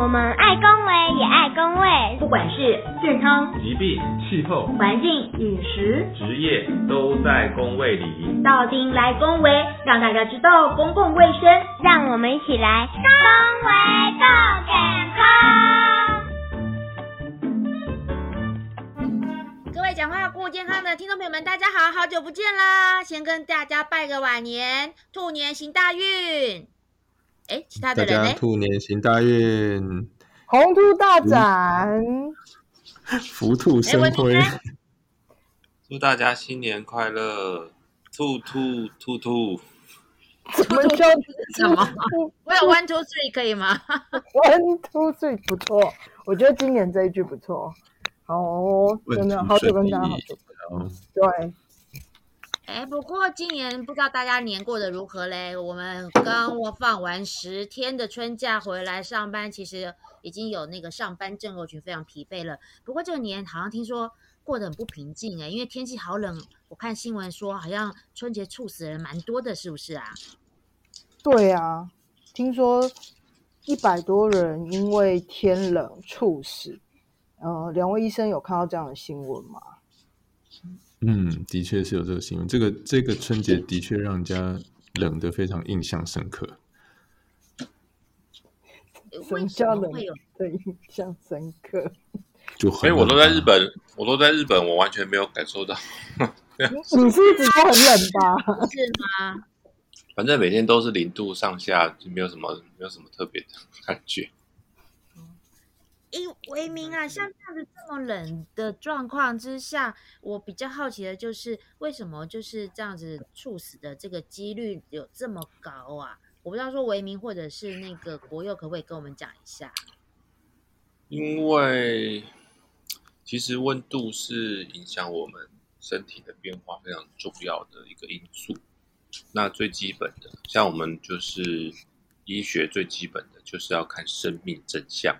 我们爱公卫也爱公卫，不管是健康、疾病、气候、环境、饮食、职业，都在公卫里。到丁来公卫，让大家知道公共卫生，让我们一起来公卫更健康。各位讲话顾健康的听众朋友们，大家好，好久不见啦！先跟大家拜个晚年，兔年行大运。哎，其他的人呢？兔年行大运，红兔大展，福兔生辉。祝大家新年快乐！兔兔兔兔，怎么叫什么？我有 one two three 可以吗？one two three 不错，我觉得今年这一句不错。哦，真的好久跟大家好久对。哎，不过今年不知道大家年过得如何嘞？我们刚我放完十天的春假回来上班，其实已经有那个上班症候群，非常疲惫了。不过这个年好像听说过得很不平静哎，因为天气好冷。我看新闻说，好像春节猝死人蛮多的，是不是啊？对啊，听说一百多人因为天冷猝死。呃，两位医生有看到这样的新闻吗？嗯，的确是有这个新闻。这个这个春节的确让人家冷得非常印象深刻。什么叫冷的印象深刻？就因为我都在日本，我都在日本，我完全没有感受到。你是一直都很冷吧？是吗？反正每天都是零度上下，就没有什么没有什么特别的感觉。哎，维明啊，像这样子这么冷的状况之下，我比较好奇的就是为什么就是这样子猝死的这个几率有这么高啊？我不知道说维明或者是那个国佑可不可以跟我们讲一下？因为其实温度是影响我们身体的变化非常重要的一个因素。那最基本的，像我们就是医学最基本的就是要看生命真相。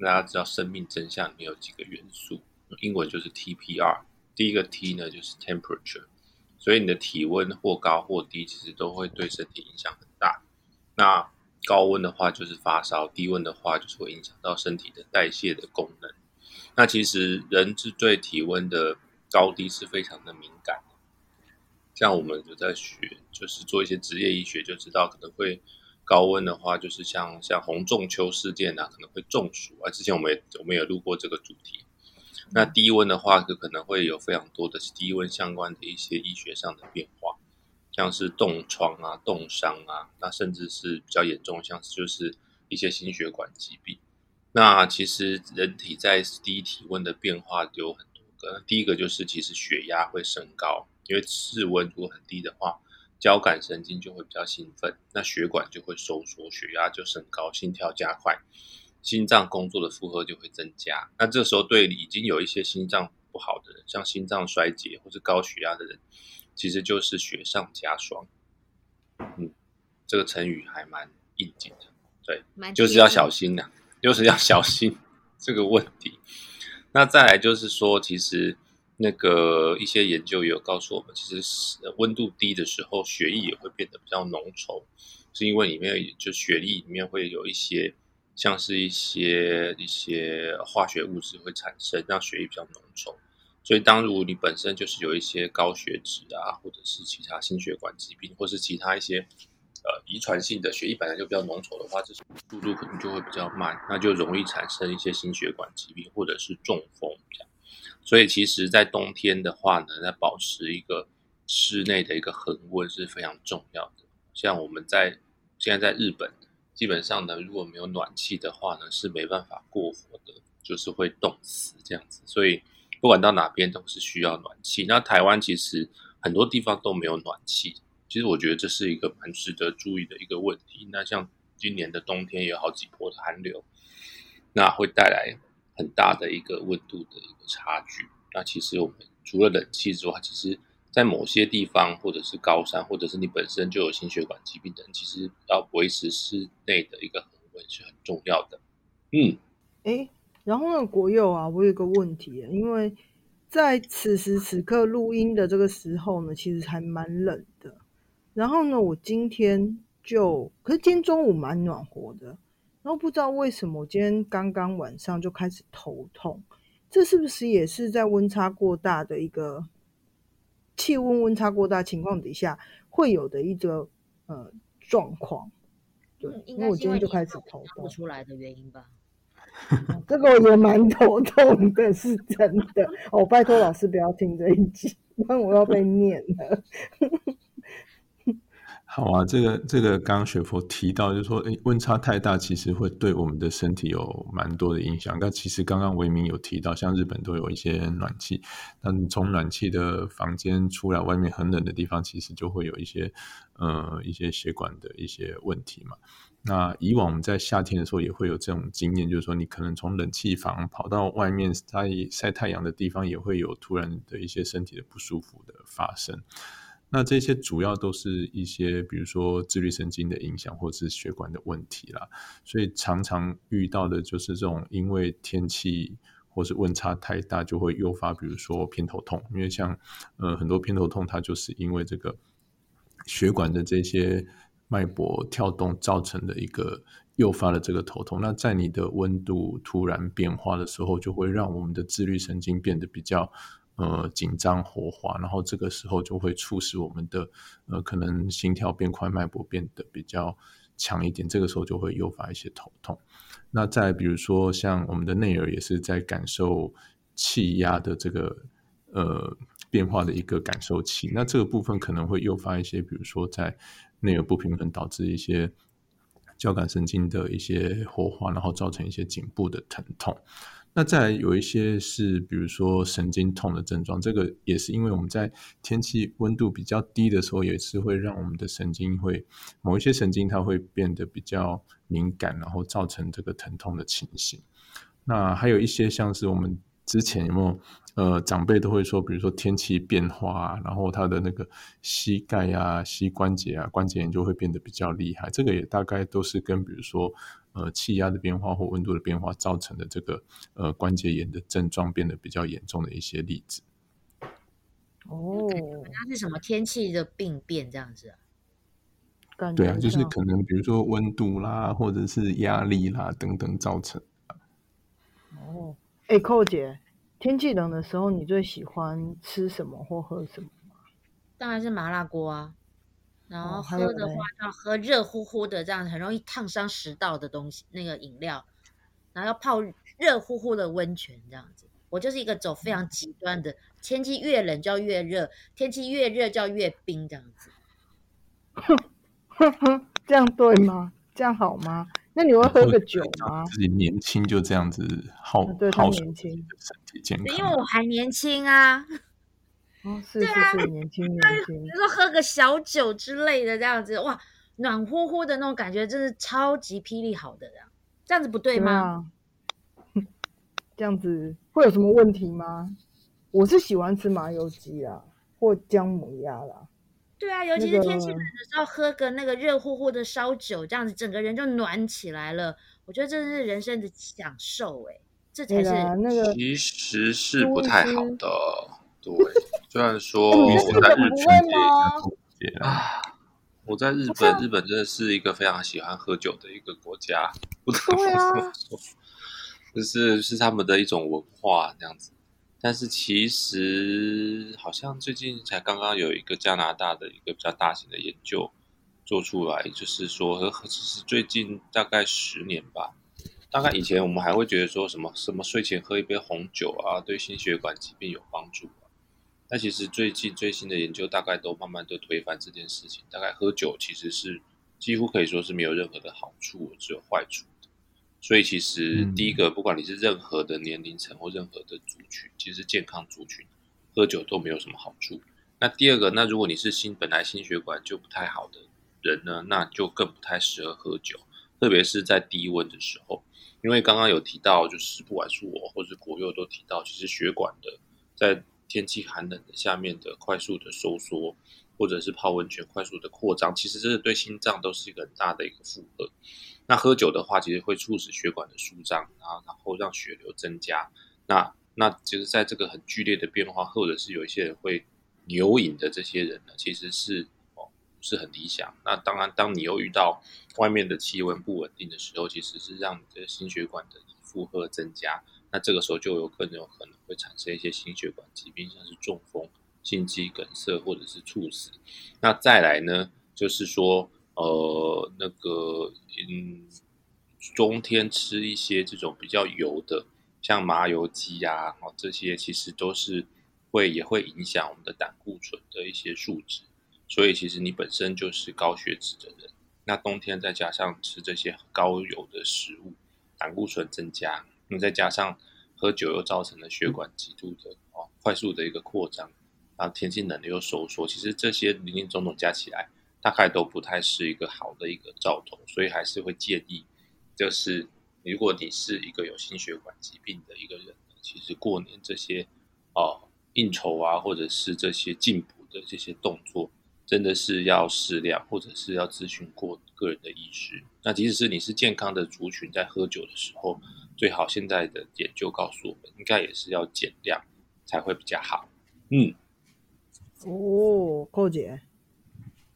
大家知道生命真相里面有几个元素，英文就是 TPR。第一个 T 呢就是 temperature，所以你的体温或高或低，其实都会对身体影响很大。那高温的话就是发烧，低温的话就是会影响到身体的代谢的功能。那其实人是对体温的高低是非常的敏感。像我们有在学，就是做一些职业医学，就知道可能会。高温的话，就是像像红中秋事件啊，可能会中暑啊。之前我们也我们也录过这个主题。那低温的话，就可能会有非常多的低温相关的一些医学上的变化，像是冻疮啊、冻伤啊，那甚至是比较严重，像是就是一些心血管疾病。那其实人体在低体温的变化有很多个，第一个就是其实血压会升高，因为室温如果很低的话。交感神经就会比较兴奋，那血管就会收缩，血压就升高，心跳加快，心脏工作的负荷就会增加。那这时候对已经有一些心脏不好的人，像心脏衰竭或是高血压的人，其实就是雪上加霜。嗯，这个成语还蛮应景的，对，就是要小心呐，就是要小心这个问题。那再来就是说，其实。那个一些研究也有告诉我们，其实温度低的时候，血液也会变得比较浓稠，是因为里面就血液里面会有一些像是一些一些化学物质会产生，让血液比较浓稠。所以，当如果你本身就是有一些高血脂啊，或者是其他心血管疾病，或是其他一些呃遗传性的血液本来就比较浓稠的话，这速度可能就会比较慢，那就容易产生一些心血管疾病或者是中风这样。所以其实，在冬天的话呢，在保持一个室内的一个恒温是非常重要的。像我们在现在在日本，基本上呢，如果没有暖气的话呢，是没办法过活的，就是会冻死这样子。所以不管到哪边都是需要暖气。那台湾其实很多地方都没有暖气，其实我觉得这是一个蛮值得注意的一个问题。那像今年的冬天有好几波的寒流，那会带来。很大的一个温度的一个差距。那其实我们除了冷气之外，其实在某些地方，或者是高山，或者是你本身就有心血管疾病的人，其实要维持室内的一个恒温是很重要的。嗯，哎，然后呢，国佑啊，我有个问题，因为在此时此刻录音的这个时候呢，其实还蛮冷的。然后呢，我今天就，可是今天中午蛮暖和的。然后不知道为什么我今天刚刚晚上就开始头痛，这是不是也是在温差过大的一个气温温差过大情况底下会有的一个呃状况？对，嗯因为我今天就开始头痛，出来的原因吧？这个我也蛮头痛的，是真的。哦，拜托老师不要听这一集，不然我要被念了。好啊，这个这个刚刚雪佛提到，就是说，诶，温差太大，其实会对我们的身体有蛮多的影响。那其实刚刚维明有提到，像日本都有一些暖气，那你从暖气的房间出来，外面很冷的地方，其实就会有一些呃一些血管的一些问题嘛。那以往我们在夏天的时候也会有这种经验，就是说你可能从冷气房跑到外面晒晒太阳的地方，也会有突然的一些身体的不舒服的发生。那这些主要都是一些，比如说自律神经的影响，或者是血管的问题啦。所以常常遇到的就是这种，因为天气或是温差太大，就会诱发，比如说偏头痛。因为像呃很多偏头痛，它就是因为这个血管的这些脉搏跳动造成的一个诱发了这个头痛。那在你的温度突然变化的时候，就会让我们的自律神经变得比较。呃，紧张活化，然后这个时候就会促使我们的呃，可能心跳变快，脉搏变得比较强一点，这个时候就会诱发一些头痛。那再比如说，像我们的内耳也是在感受气压的这个呃变化的一个感受器，那这个部分可能会诱发一些，比如说在内耳不平衡导致一些交感神经的一些活化，然后造成一些颈部的疼痛。那再来有一些是，比如说神经痛的症状，这个也是因为我们在天气温度比较低的时候，也是会让我们的神经会某一些神经它会变得比较敏感，然后造成这个疼痛的情形。那还有一些像是我们之前有没有呃长辈都会说，比如说天气变化，然后他的那个膝盖啊、膝关节啊、关节炎就会变得比较厉害。这个也大概都是跟比如说呃气压的变化或温度的变化造成的这个呃关节炎的症状变得比较严重的一些例子。哦，那是什么天气的病变这样子啊？感觉对啊，就是可能比如说温度啦，或者是压力啦等等造成。哦，哎，寇姐，天气冷的时候，你最喜欢吃什么或喝什么？当然是麻辣锅啊。然后喝的话要喝热乎乎的，这样很容易烫伤食道的东西，那个饮料，然后要泡热乎乎的温泉这样子。我就是一个走非常极端的，天气越冷就要越热，天气越热就要越冰这样子。这样对吗？这样好吗？那你会喝个酒吗？自己年轻就这样子耗啊对他耗损年轻自己的身体健康因为。我还年轻啊，哦，是是是，年轻年轻比。如说喝个小酒之类的这样子，哇，暖乎乎的那种感觉，真是超级霹雳好的这样。这样子不对对吗？啊，这样子会有什么问题吗？我是喜欢吃麻油鸡啦，或姜母鸭啦。对啊，尤其是天气冷的时候，喝个那个热乎乎的烧酒，这样子整个人就暖起来了。我觉得这是人生的享受哎、这才是那个其实是不太好的。对，虽然说我在日这个不会吗？对啊 啊，我在日本，日本真的是一个非常喜欢喝酒的一个国家，不得不对啊这么说，就是是他们的一种文化这样子。但是其实好像最近才刚刚有一个加拿大的一个比较大型的研究做出来，就是说，其实最近大概十年吧，大概以前我们还会觉得说什么什么睡前喝一杯红酒啊，对心血管疾病有帮助啊。但其实最近最新的研究大概都慢慢都推翻这件事情，大概喝酒其实是几乎可以说是没有任何的好处，只有坏处的。所以其实嗯第一个，不管你是任何的年龄层或任何的族群，其实健康族群喝酒都没有什么好处。那第二个，那如果你是心本来心血管就不太好的人呢，那就更不太适合喝酒，特别是在低温的时候。因为刚刚有提到，就是不管是我或是国佑都提到，其实血管的在天气寒冷的下面的快速的收缩，或者是泡温泉快速的扩张，其实这是对心脏都是一个很大的一个负荷。那喝酒的话，其实会促使血管的舒张，然后然后让血流增加。那那其实在这个很剧烈的变化，或者是有一些人会牛饮的这些人呢，其实是哦是很理想。那当然，当你又遇到外面的气温不稳定的时候，其实是让你的心血管的负荷增加。那这个时候就有更有可能会产生一些心血管疾病，像是中风、心肌梗塞或者是猝死。那再来呢，就是说，呃，那个，嗯，冬天吃一些这种比较油的，像麻油鸡呀，哦，这些其实都是会也会影响我们的胆固醇的一些数值。所以，其实你本身就是高血脂的人，那冬天再加上吃这些高油的食物，胆固醇增加。那再加上喝酒又造成了血管极度的哦快速的一个扩张，然后天气冷了又收缩，其实这些林林总总加起来，大概都不太是一个好的一个兆头，所以还是会建议，就是如果你是一个有心血管疾病的一个人，其实过年这些哦应酬啊，或者是这些进补的这些动作，真的是要适量，或者是要咨询过个人的医师。那即使是你是健康的族群，在喝酒的时候。最好现在的研究告诉我们，应该也是要减量才会比较好。嗯，哦，寇姐，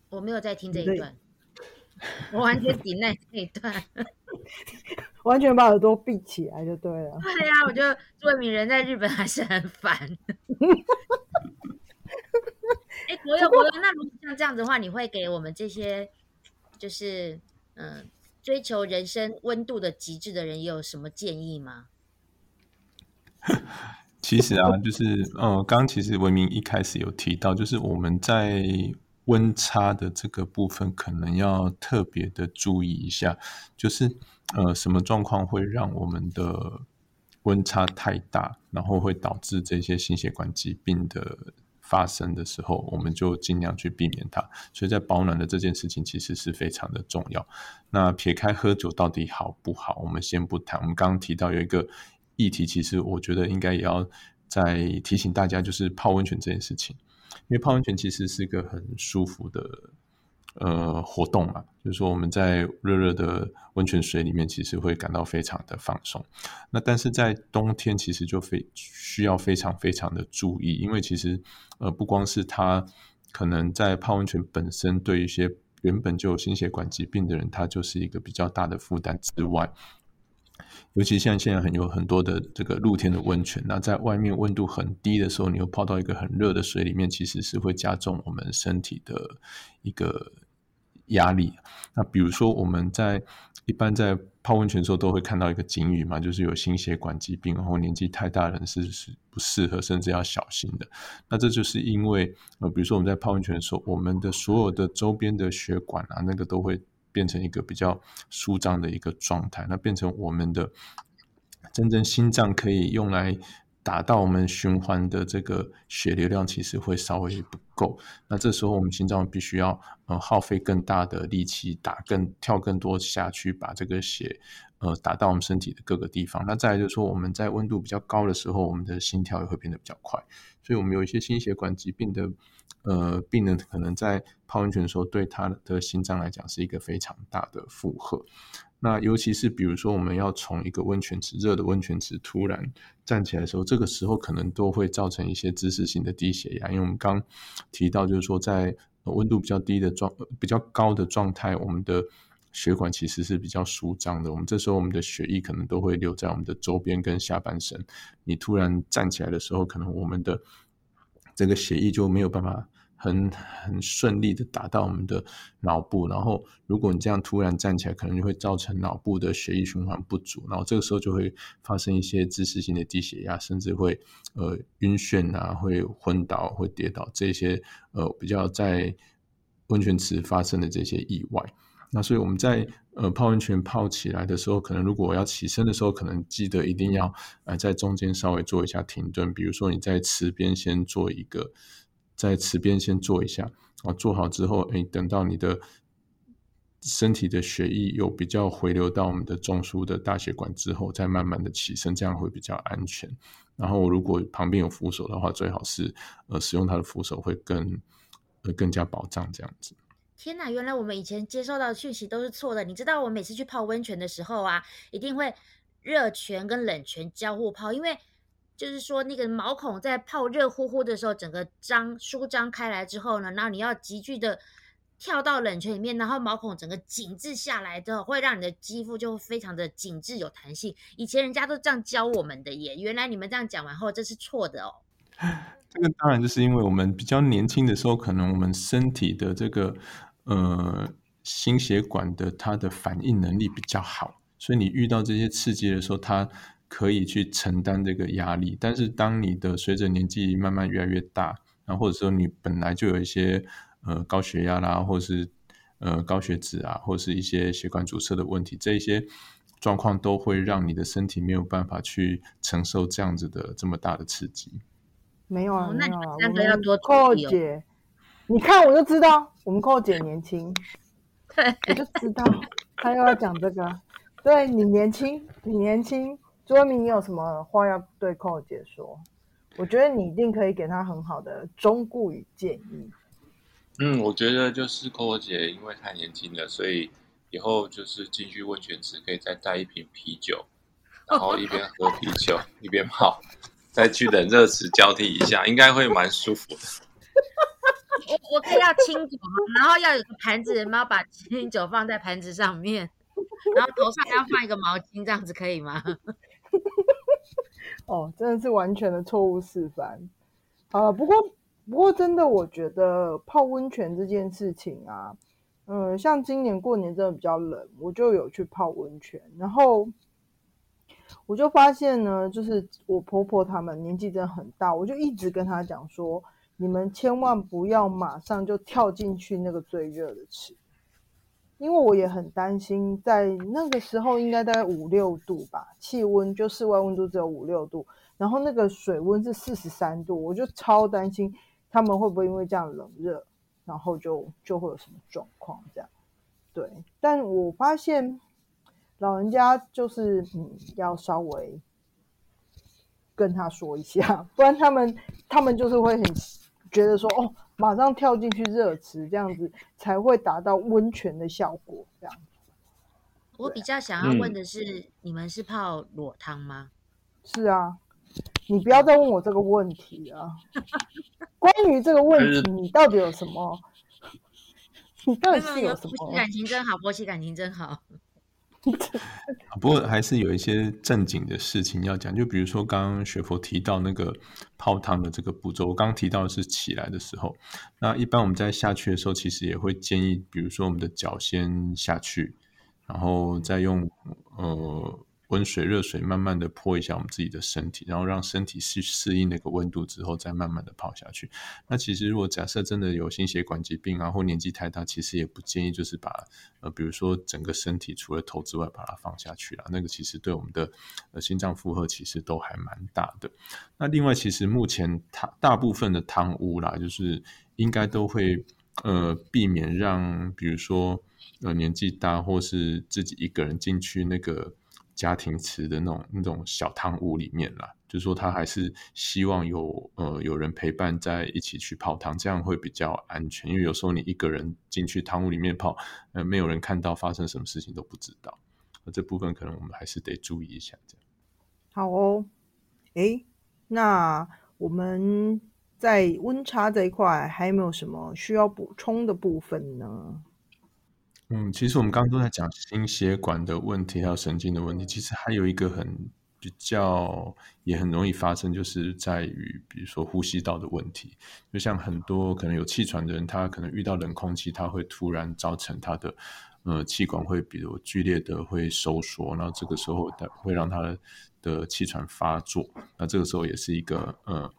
我没有在听这一段，我完全抵赖这一段，完全把耳朵闭起来就对了。对呀，我觉得作为人在日本还是很烦。哎，朋友，朋友，那如果像这样子的话，你会给我们这些就是嗯。追求人生温度的极致的人，有什么建议吗？其实啊，就是呃，刚其实文明一开始有提到，就是我们在温差的这个部分，可能要特别的注意一下，就是呃，什么状况会让我们的温差太大，然后会导致这些心血管疾病的。发生的时候，我们就尽量去避免它。所以在保暖的这件事情，其实是非常的重要。那撇开喝酒到底好不好，我们先不谈。我们刚刚提到有一个议题，其实我觉得应该也要再提醒大家，就是泡温泉这件事情。因为泡温泉其实是一个很舒服的。呃，活动嘛，就是说我们在热热的温泉水里面，其实会感到非常的放松。那但是在冬天，其实就非需要非常非常的注意，因为其实呃，不光是他可能在泡温泉本身，对一些原本就有心血管疾病的人，他就是一个比较大的负担之外，尤其像现在很有很多的这个露天的温泉，那在外面温度很低的时候，你又泡到一个很热的水里面，其实是会加重我们身体的一个。压力。那比如说，我们在一般在泡温泉的时候，都会看到一个警语嘛，就是有心血管疾病，然后年纪太大人是是不适合，甚至要小心的。那这就是因为呃，比如说我们在泡温泉的时候，我们的所有的周边的血管啊，那个都会变成一个比较舒张的一个状态，那变成我们的真正心脏可以用来。达到我们循环的这个血流量，其实会稍微不够。那这时候我们心脏必须要呃耗费更大的力气，打更跳更多下去，把这个血呃打到我们身体的各个地方。那再来就是说，我们在温度比较高的时候，我们的心跳也会变得比较快。所以，我们有一些心血管疾病的呃病人，可能在泡温泉的时候，对他的心脏来讲是一个非常大的负荷。那尤其是比如说，我们要从一个温泉池热的温泉池突然站起来的时候，这个时候可能都会造成一些姿势性的低血压。因为我们刚提到，就是说在温度比较低的状、比较高的状态，我们的血管其实是比较舒张的。我们这时候我们的血液可能都会留在我们的周边跟下半身。你突然站起来的时候，可能我们的这个血液就没有办法。很很顺利的打到我们的脑部，然后如果你这样突然站起来，可能就会造成脑部的血液循环不足，然后这个时候就会发生一些姿势性的低血压，甚至会呃晕眩啊，会昏倒，会跌倒这些呃比较在温泉池发生的这些意外。那所以我们在呃泡温泉泡起来的时候，可能如果我要起身的时候，可能记得一定要呃在中间稍微做一下停顿，比如说你在池边先做一个。在池边先做一下，啊，做好之后，哎，等到你的身体的血液有比较回流到我们的中枢的大血管之后，再慢慢的起身，这样会比较安全。然后，如果旁边有扶手的话，最好是呃使用它的扶手会更会更加保障这样子。天哪，原来我们以前接受到讯息都是错的。你知道，我每次去泡温泉的时候啊，一定会热泉跟冷泉交互泡，因为。就是说，那个毛孔在泡热乎乎的时候，整个张舒张开来之后呢，然后你要急剧的跳到冷泉里面，然后毛孔整个紧致下来之后，会让你的肌肤就非常的紧致有弹性。以前人家都这样教我们的耶，原来你们这样讲完后，这是错的哦。这个当然就是因为我们比较年轻的时候，可能我们身体的这个呃心血管的它的反应能力比较好，所以你遇到这些刺激的时候，它可以去承担这个压力。但是当你的随着年纪慢慢越来越大，然后或者说你本来就有一些呃高血压啦，或者是呃高血脂啊，或是一些血管阻塞的问题，这一些状况都会让你的身体没有办法去承受这样子的这么大的刺激。没有啊，哦那你，们三个要多注寇意哦姐，你看我就知道我们寇姐年轻，对，我就知道她又要讲这个。对你年轻，你年轻，朱文明，你有什么话要对寇姐说？我觉得你一定可以给她很好的忠固与建议。嗯，我觉得就是 Coco 姐因为太年轻了，所以以后就是进去温泉池可以再带一瓶啤酒，然后一边喝啤酒一边泡，再去冷热池交替一下，应该会蛮舒服的。我我可以要清酒吗？然后要有个盘子，然后把清酒放在盘子上面，然后头上要放一个毛巾，这样子可以吗？哦，真的是完全的错误示范。啊，不过不过真的，我觉得泡温泉这件事情啊，嗯，像今年过年真的比较冷，我就有去泡温泉，然后我就发现呢，就是我婆婆他们年纪真的很大，我就一直跟她讲说，你们千万不要马上就跳进去那个最热的池。因为我也很担心，在那个时候应该大概五六度吧，气温就室外温度只有五六度，然后那个水温是四十三度，我就超担心他们会不会因为这样冷热，然后就就会有什么状况这样。对，但我发现老人家就是嗯，要稍微跟他说一下，不然他们他们就是会很觉得说哦，马上跳进去热池这样子才会达到温泉的效果，这样我比较想要问的是，你们是泡裸汤吗？是啊。你不要再问我这个问题了。关于这个问题，你到底有什么？你到底是有什么婆媳？感情真好，婆媳感情真好。不过还是有一些正经的事情要讲，就比如说刚刚学佛提到那个泡汤的这个步骤，我刚提到是起来的时候，那一般我们在下去的时候，其实也会建议，比如说我们的脚先下去，然后再用呃温水、热水慢慢的泼一下我们自己的身体，然后让身体去适应那个温度之后，再慢慢的泡下去。那其实如果假设真的有心血管疾病啊，或年纪太大，其实也不建议就是把呃，比如说整个身体除了头之外把它放下去了，那个其实对我们的呃心脏负荷其实都还蛮大的。那另外，其实目前汤大部分的汤屋啦，就是应该都会呃避免让比如说呃年纪大或是自己一个人进去那个。家庭池的那种那种小汤屋里面啦，就是说他还是希望有呃有人陪伴在一起去泡汤，这样会比较安全。因为有时候你一个人进去汤屋里面泡，呃，没有人看到发生什么事情都不知道。那这部分可能我们还是得注意一下。这样好哦，诶，那我们在温差这一块还有没有什么需要补充的部分呢？嗯，其实我们刚刚都在讲心血管的问题，还有神经的问题。其实还有一个很比较也很容易发生，就是在于比如说呼吸道的问题。就像很多可能有气喘的人，他可能遇到冷空气，他会突然造成他的呃气管会比如剧烈的会收缩，然后这个时候会让他的气喘发作。那这个时候也是一个呃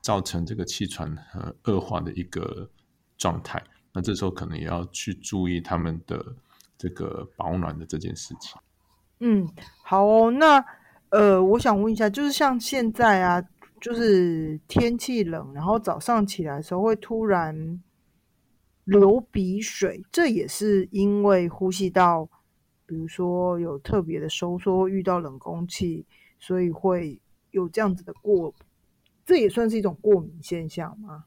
造成这个气喘呃恶化的一个状态。那这时候可能也要去注意他们的这个保暖的这件事情。嗯，好哦。那呃，我想问一下，就是像现在啊，就是天气冷，然后早上起来的时候会突然流鼻水，这也是因为呼吸道，比如说有特别的收缩，遇到冷空气，所以会有这样子的过，这也算是一种过敏现象吗？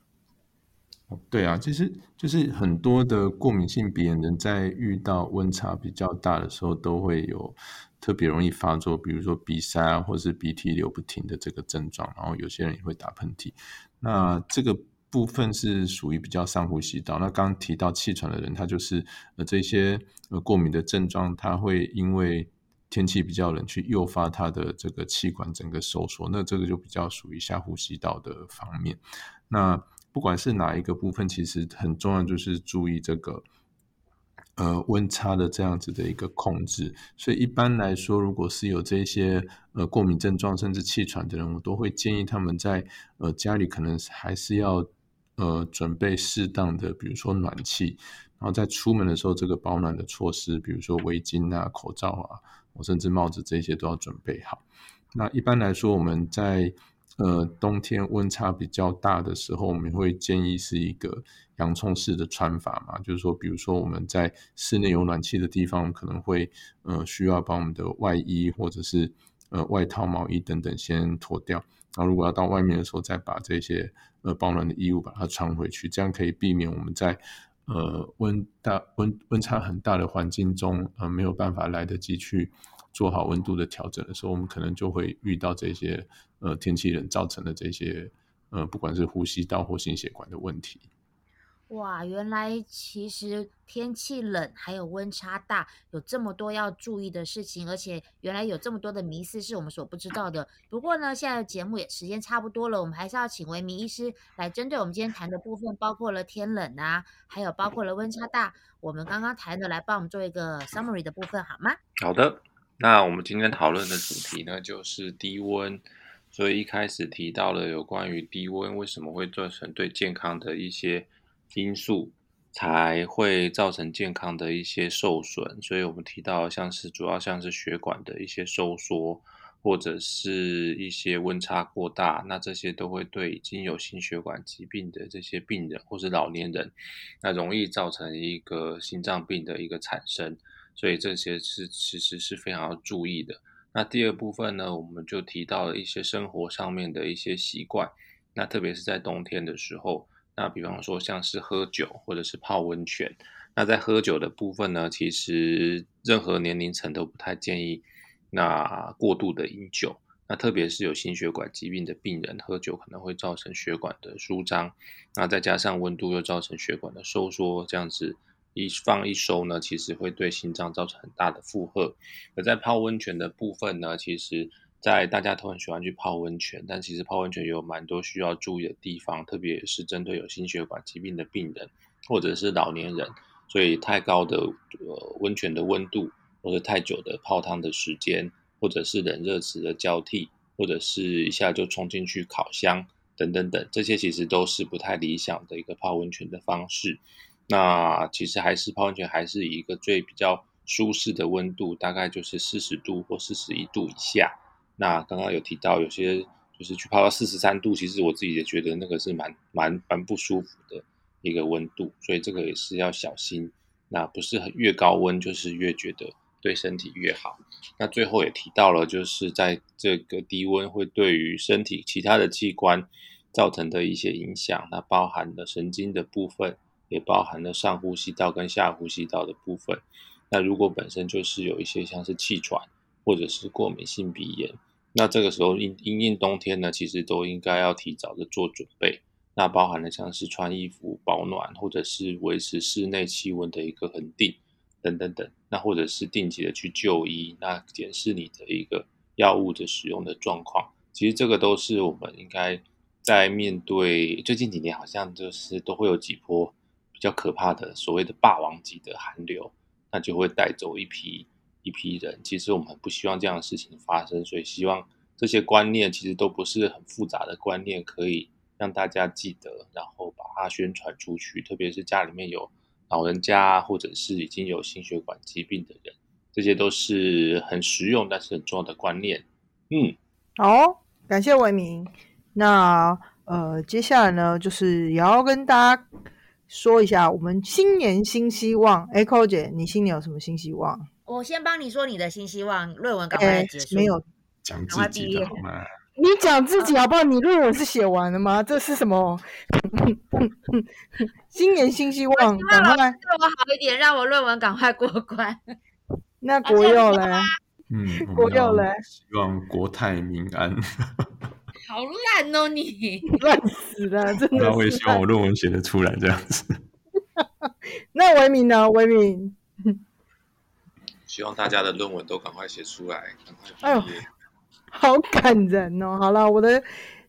对啊，其实就是很多的过敏性鼻炎人在遇到温差比较大的时候，都会有特别容易发作，比如说鼻塞啊，或是鼻涕流不停的这个症状，然后有些人也会打喷嚏。那这个部分是属于比较上呼吸道。那刚刚提到气喘的人，他就是呃这些呃过敏的症状，他会因为天气比较冷，去诱发他的这个气管整个收缩，那这个就比较属于下呼吸道的方面。那不管是哪一个部分，其实很重要就是注意这个呃温差的这样子的一个控制。所以一般来说，如果是有这些呃过敏症状甚至气喘的人，我都会建议他们在呃家里可能还是要呃准备适当的，比如说暖气，然后在出门的时候，这个保暖的措施，比如说围巾啊、口罩啊。我甚至帽子这些都要准备好。那一般来说，我们在呃冬天温差比较大的时候，我们会建议是一个洋葱式的穿法嘛，就是说，比如说我们在室内有暖气的地方，可能会呃需要把我们的外衣或者是呃外套、毛衣等等先脱掉，然后如果要到外面的时候，再把这些呃保暖的衣物把它穿回去，这样可以避免我们在呃，温大温温差很大的环境中，呃，没有办法来得及去做好温度的调整的时候，我们可能就会遇到这些呃天气冷造成的这些呃，不管是呼吸道或心血管的问题。哇，原来其实天气冷，还有温差大，有这么多要注意的事情，而且原来有这么多的迷思是我们所不知道的。不过呢，现在的节目也时间差不多了，我们还是要请维明医师来针对我们今天谈的部分，包括了天冷啊，还有包括了温差大，我们刚刚谈的来帮我们做一个 summary 的部分，好吗？好的，那我们今天讨论的主题呢，就是低温。所以一开始提到了有关于低温为什么会造成对健康的一些。因素才会造成健康的一些受损，所以我们提到像是主要像是血管的一些收缩，或者是一些温差过大，那这些都会对已经有心血管疾病的这些病人或是老年人，那容易造成一个心脏病的一个产生，所以这些是其实是非常要注意的。那第二部分呢，我们就提到了一些生活上面的一些习惯，那特别是在冬天的时候。那比方说像是喝酒或者是泡温泉，那在喝酒的部分呢，其实任何年龄层都不太建议那过度的饮酒。那特别是有心血管疾病的病人，喝酒可能会造成血管的舒张，那再加上温度又造成血管的收缩，这样子一放一收呢，其实会对心脏造成很大的负荷。而在泡温泉的部分呢，其实。在大家都很喜欢去泡温泉，但其实泡温泉有蛮多需要注意的地方，特别是针对有心血管疾病的病人或者是老年人，所以太高的呃温泉的温度，或者太久的泡汤的时间，或者是冷热池的交替，或者是一下就冲进去烤箱等等等，这些其实都是不太理想的一个泡温泉的方式。那其实还是泡温泉还是以一个最比较舒适的温度，大概就是四十度或四十一度以下。那刚刚有提到，有些就是去泡到四十三度，其实我自己也觉得那个是蛮蛮蛮不舒服的一个温度，所以这个也是要小心。那不是很越高温，就是越觉得对身体越好。那最后也提到了，就是在这个低温会对于身体其他的器官造成的一些影响，那包含了神经的部分，也包含了上呼吸道跟下呼吸道的部分。那如果本身就是有一些像是气喘或者是过敏性鼻炎。那这个时候，因因应冬天呢，其实都应该要提早的做准备。那包含了像是穿衣服保暖，或者是维持室内气温的一个恒定，等等等。那或者是定期的去就医，那检视你的一个药物的使用的状况。其实这个都是我们应该在面对最近几年，好像就是都会有几波比较可怕的所谓的霸王级的寒流，那就会带走一批。一批人，其实我们不希望这样的事情发生，所以希望这些观念其实都不是很复杂的观念，可以让大家记得，然后把它宣传出去。特别是家里面有老人家，或者是已经有心血管疾病的人，这些都是很实用但是很重要的观念。嗯，好，感谢文明。那呃，接下来呢，就是也要跟大家说一下，我们新年新希望。Echo 姐，你新年有什么新希望？我先帮你说你的新希望，论文赶快结束。没有讲自己的吗？你讲自己好不好？你论文是写完了吗？这是什么？新年新希望，赶快对我好一点，让我论文赶快过关。那国佑嘞？嗯，国佑嘞？希望国泰民安。好烂哦你！烂死了，真的。那我也希望我论文写得出来这样子。那维明呢？维明，希望大家的论文都赶快写出来，赶哎呦快毕业。好感人哦！好了，我的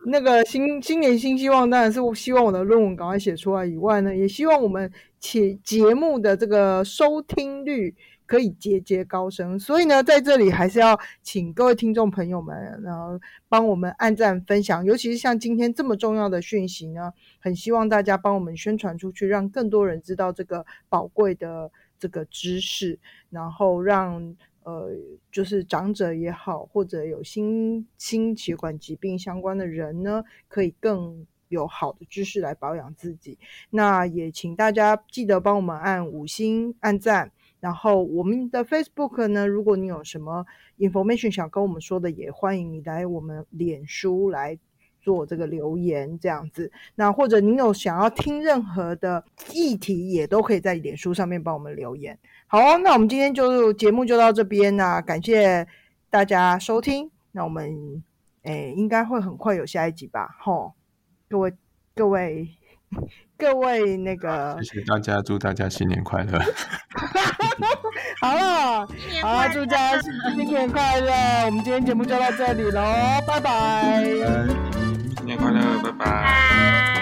那个新新年新希望当然是我希望我的论文赶快写出来以外呢，也希望我们且节目的这个收听率可以节节高升。所以呢，在这里还是要请各位听众朋友们，然后帮我们按赞分享，尤其是像今天这么重要的讯息呢，很希望大家帮我们宣传出去，让更多人知道这个宝贵的这个知识，然后让呃，就是长者也好，或者有心心血管疾病相关的人呢，可以更有好的知识来保养自己。那也请大家记得帮我们按五星按赞。然后我们的 Facebook 呢，如果你有什么 information 想跟我们说的，也欢迎你来我们脸书来做这个留言这样子。那或者您有想要听任何的议题，也都可以在脸书上面帮我们留言。好哦、那我们今天就节目就到这边那感谢大家收听。那我们诶应该会很快有下一集吧？吼，各位各位 各位那个谢谢大家，祝大家新年快乐！好了，好了，祝大家新年快乐！我们今天节目就到这里喽，拜拜。新年快乐，拜拜。拜。